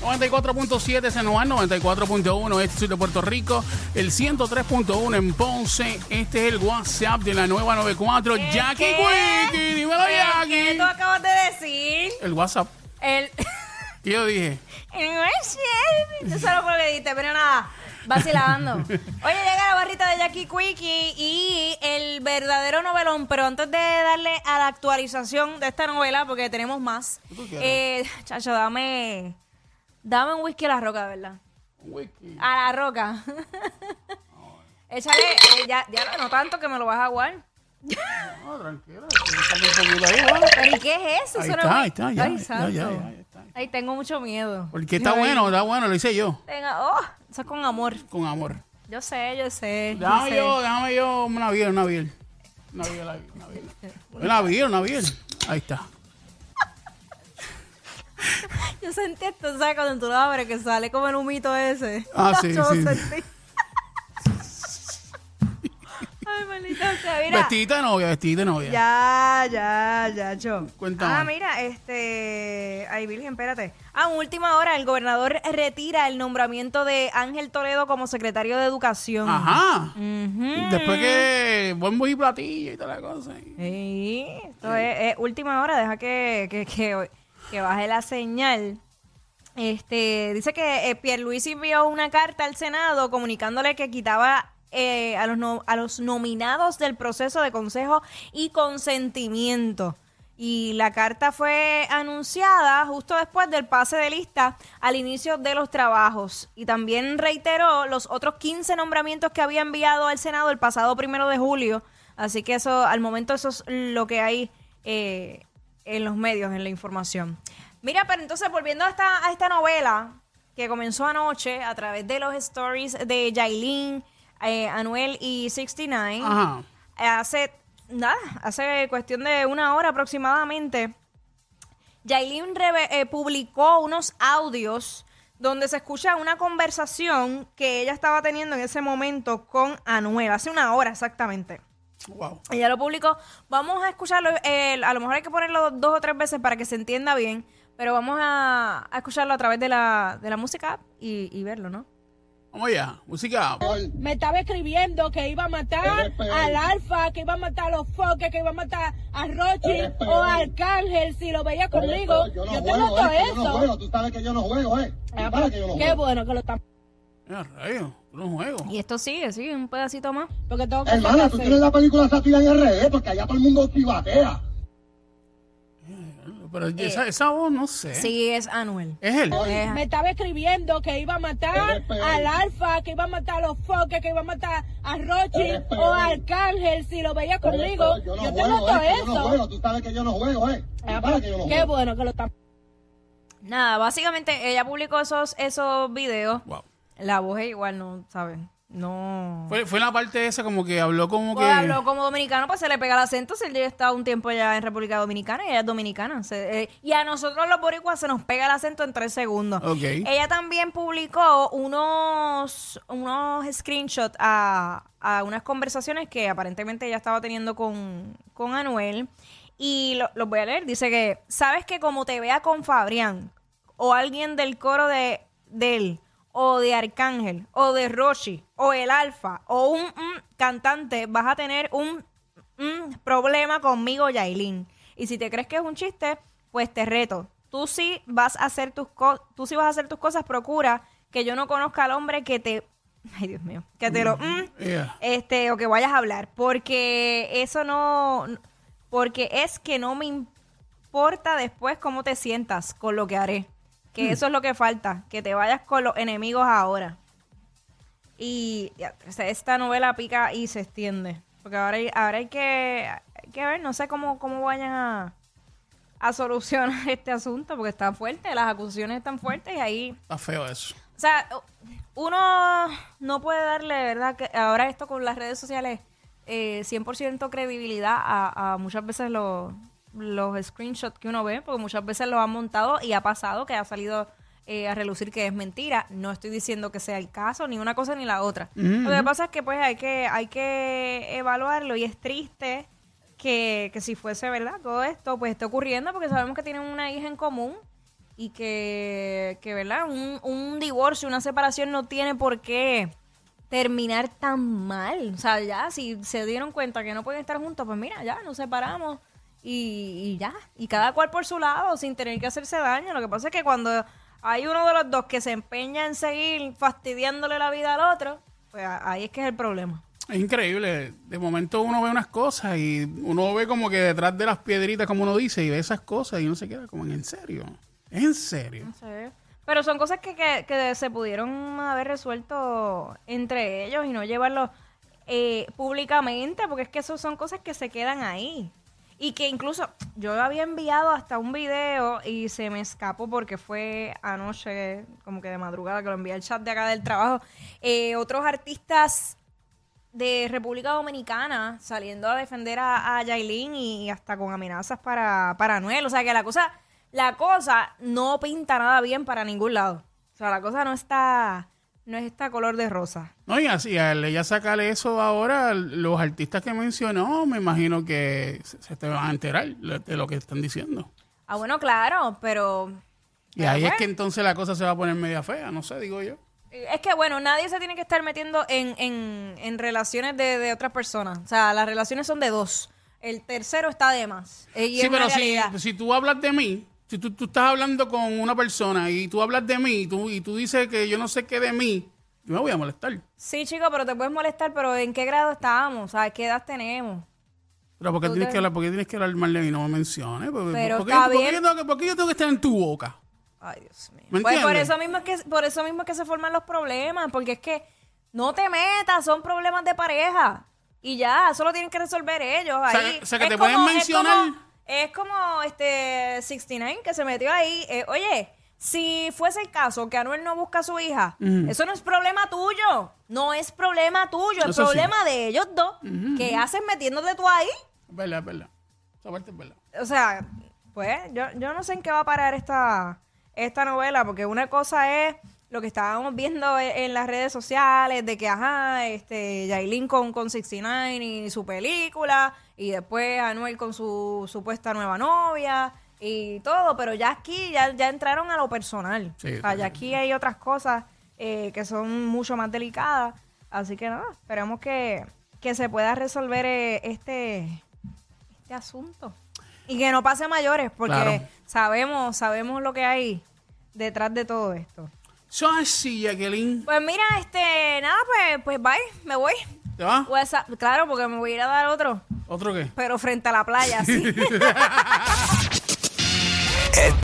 ...94.7 San Juan, 94.1 este sur de Puerto Rico, el 103.1 en Ponce. Este es el WhatsApp de la nueva 94. Jackie? Quickie, dímelo Jackie. ¿Qué tú acabas de decir? El WhatsApp. El. ¿Qué yo dije? el. Yo solo por lo que dijiste, pero nada. Vacilando. Oye, llega la barrita de Jackie Quickie y el verdadero novelón. Pero antes de darle a la actualización de esta novela, porque tenemos más. Eh, chacho, dame. Dame un whisky a la roca, de verdad. Wiki. A la roca. Échale, eh, ya, ya no tanto que me lo vas a aguar. No, tranquila. Un ahí. ¿Pero y qué es eso? Ahí está, es- ahí está, ya, Ay, ya, santo. ya, ya, ya está. Ay, tengo mucho miedo. Porque está Ay, bueno, está bueno, lo hice yo, Venga, oh, eso es con amor. con amor. Yo sé, yo sé. yo Déjame sé. yo, déjame yo una biel, una biel. Una biel, una biel, una biel. Una biel, una biel. Ahí está. Yo sentí esto, ¿sabes? Cuando tú lo abres, que sale como el humito ese. Ah, sí, Yo sí. sentí. Ay, maldita sea, mira. Vestidita de novia, vestidita de novia. Ya, ya, ya, yo. Cuéntame. Ah, mira, este. Ay, Virgen, espérate. Ah, en última hora, el gobernador retira el nombramiento de Ángel Toledo como secretario de Educación. Ajá. Ujú. Después que bombo y platillo y toda la cosa. Sí, esto es, es última hora, deja que, que, que, que baje la señal. Este, dice que eh, Pierluisi envió una carta al Senado comunicándole que quitaba eh, a, los no- a los nominados del proceso de consejo y consentimiento. Y la carta fue anunciada justo después del pase de lista al inicio de los trabajos. Y también reiteró los otros 15 nombramientos que había enviado al Senado el pasado primero de julio. Así que eso, al momento, eso es lo que hay eh, en los medios, en la información. Mira, pero entonces volviendo a esta, a esta novela que comenzó anoche a través de los stories de Yailin, eh, Anuel y 69 Ajá. hace nada, hace cuestión de una hora aproximadamente, Yailin eh, publicó unos audios donde se escucha una conversación que ella estaba teniendo en ese momento con Anuel, hace una hora exactamente. Wow. Ella lo publicó. Vamos a escucharlo. eh, a lo mejor hay que ponerlo dos o tres veces para que se entienda bien. Pero vamos a, a escucharlo a través de la, de la música app y, y verlo, ¿no? Vamos allá. Música. me estaba escribiendo que iba a matar al Alfa, que iba a matar a los Foques, que iba a matar a Rochi o a Arcángel si lo veía conmigo. Yo, no tengo juego, todo eh, Yo no juego, tú sabes que yo no juego, ¿eh? Ah, sabes que yo no Qué juego. bueno que lo están. Mira, rayo. No juego. Y esto sigue, sigue, un pedacito más. Porque tengo cosas Hermana, tú tienes la película Sátira en RD, porque allá todo el mundo privatea. Pero esa, esa voz, no sé. Sí, es Anuel. Es él. Eh, Me estaba escribiendo que iba a matar al Alfa, que iba a matar a los Foques, que iba a matar a Rochi o a Arcángel si lo veía conmigo. Yo no Yo juego, tengo todo eh, yo no eso. juego, tú sabes que yo no juego, ¿eh? Ah, sabes que yo no Qué juego. bueno que lo están. Nada, básicamente ella publicó esos, esos videos. Wow. La voz es igual, no, ¿sabes? No. Fue, fue la parte esa como que habló como Pues que... habló como dominicano, pues se le pega el acento. Si él ya está un tiempo ya en República Dominicana y ella es dominicana. Se- eh, y a nosotros los boricuas se nos pega el acento en tres segundos. Ok. Ella también publicó unos, unos screenshots a, a unas conversaciones que aparentemente ella estaba teniendo con, con Anuel. Y lo- los voy a leer. Dice que, ¿sabes que como te vea con Fabrián o alguien del coro de, de él, o de Arcángel, o de Roshi, o el Alfa, o un, cantante, vas a tener un, problema conmigo, Yailin. Y si te crees que es un chiste, pues te reto. Tú sí vas a hacer tus co- tú sí vas a hacer tus cosas, procura que yo no conozca al hombre que te ay Dios mío, que te lo mm, Yeah. este o que vayas a hablar, porque eso no porque es que no me importa después cómo te sientas con lo que haré. Que eso es lo que falta, que te vayas con los enemigos ahora. Y ya, esta novela pica y se extiende. Porque ahora hay, ahora hay que, hay que ver, no sé cómo, cómo vayan a, a solucionar este asunto, porque está fuerte, las acusaciones están fuertes y ahí Está feo eso. o sea, uno no puede darle, ¿verdad? Que ahora esto con las redes sociales, eh, 100% credibilidad a, a muchas veces los, los screenshots que uno ve, porque muchas veces los han montado y ha pasado que ha salido eh, a relucir que es mentira. No estoy diciendo que sea el caso, ni una cosa ni la otra. Lo que pasa es que pues hay que, hay que evaluarlo y es triste que, que si fuese verdad todo esto, pues esté ocurriendo porque sabemos que tienen una hija en común y que, que ¿verdad? Un, un divorcio, una separación no tiene por qué terminar tan mal. O sea, ya, si se dieron cuenta que no pueden estar juntos, pues mira, ya, nos separamos y, y ya. Y cada cual por su lado, sin tener que hacerse daño. Lo que pasa es que cuando hay uno de los dos que se empeña en seguir fastidiándole la vida al otro, pues ahí es que es el problema. Es increíble. De momento uno ve unas cosas y uno ve como que detrás de las piedritas, como uno dice, y ve esas cosas y uno se queda como en serio. ¿Es en serio? No sé. Pero son cosas que, que, que se pudieron haber resuelto entre ellos y no llevarlo eh, públicamente, porque es que eso son cosas que se quedan ahí. Y que incluso yo había enviado hasta un video y se me escapó porque fue anoche, como que de madrugada, que lo envié al chat de acá del trabajo. Eh, otros artistas de República Dominicana saliendo a defender a, a Yailin y hasta con amenazas para, para Anuel. O sea que la cosa, la cosa no pinta nada bien para ningún lado. O sea, la cosa no está, no es esta color de rosa. No, y así, al ella sacarle eso ahora, los artistas que mencionó, me imagino que se, se te van a enterar de lo que están diciendo. Ah, bueno, claro, pero Y ahí es que entonces la cosa se va a poner media fea, no sé, digo yo. Es que, bueno, nadie se tiene que estar metiendo en, en, en relaciones de, de otras personas. O sea, las relaciones son de dos. El tercero está de más. Eh, y sí, pero si, si tú hablas de mí, si tú, tú estás hablando con una persona y tú hablas de mí y tú, y tú dices que yo no sé qué de mí, yo me voy a molestar. Sí, chico, pero te puedes molestar, pero ¿en qué grado estábamos? ¿Sabes qué edad tenemos? Pero ¿por qué tienes te- que hablar, por qué tienes que hablar mal de mí? No me menciones. ¿Por, Pero por qué, está por qué bien. yo tengo que, por qué yo tengo que estar en tu boca? Ay, Dios mío. ¿Me Pues por eso mismo es que por eso mismo es que se forman los problemas, porque es que no te metas, son problemas de pareja. Y ya, eso lo tienen que resolver ellos. Ahí. o sea, que Es te pueden como- es mencionar- como- Es como, este 69 que se metió ahí. Eh, oye, si fuese el caso que Anuel no busca a su hija, eso no es problema tuyo. No es problema tuyo, es Eso sí. problema de ellos dos. ¿Qué haces metiéndote tú ahí? Es verdad, es verdad. Esa parte es verdad. o sea, pues yo, yo no sé en qué va a parar esta, esta novela, porque una cosa es lo que estábamos viendo e- en las redes sociales, de que, ajá, este, Yailin con, con 69 y su película, y después Anuel con su supuesta nueva novia y todo, pero ya aquí ya, ya entraron a lo personal. Sí, o sea, ya aquí hay otras cosas eh, que son mucho más delicadas, así que nada, esperamos que, que se pueda resolver eh, este este asunto. Y que no pase a mayores, porque Claro. sabemos, sabemos lo que hay detrás de todo esto. Eso así, Jacqueline. Pues mira, este, nada, pues, pues bye, me voy. ¿Te va? WhatsApp, claro, porque me voy a ir a dar otro, ¿Otro qué? pero frente a la playa, sí.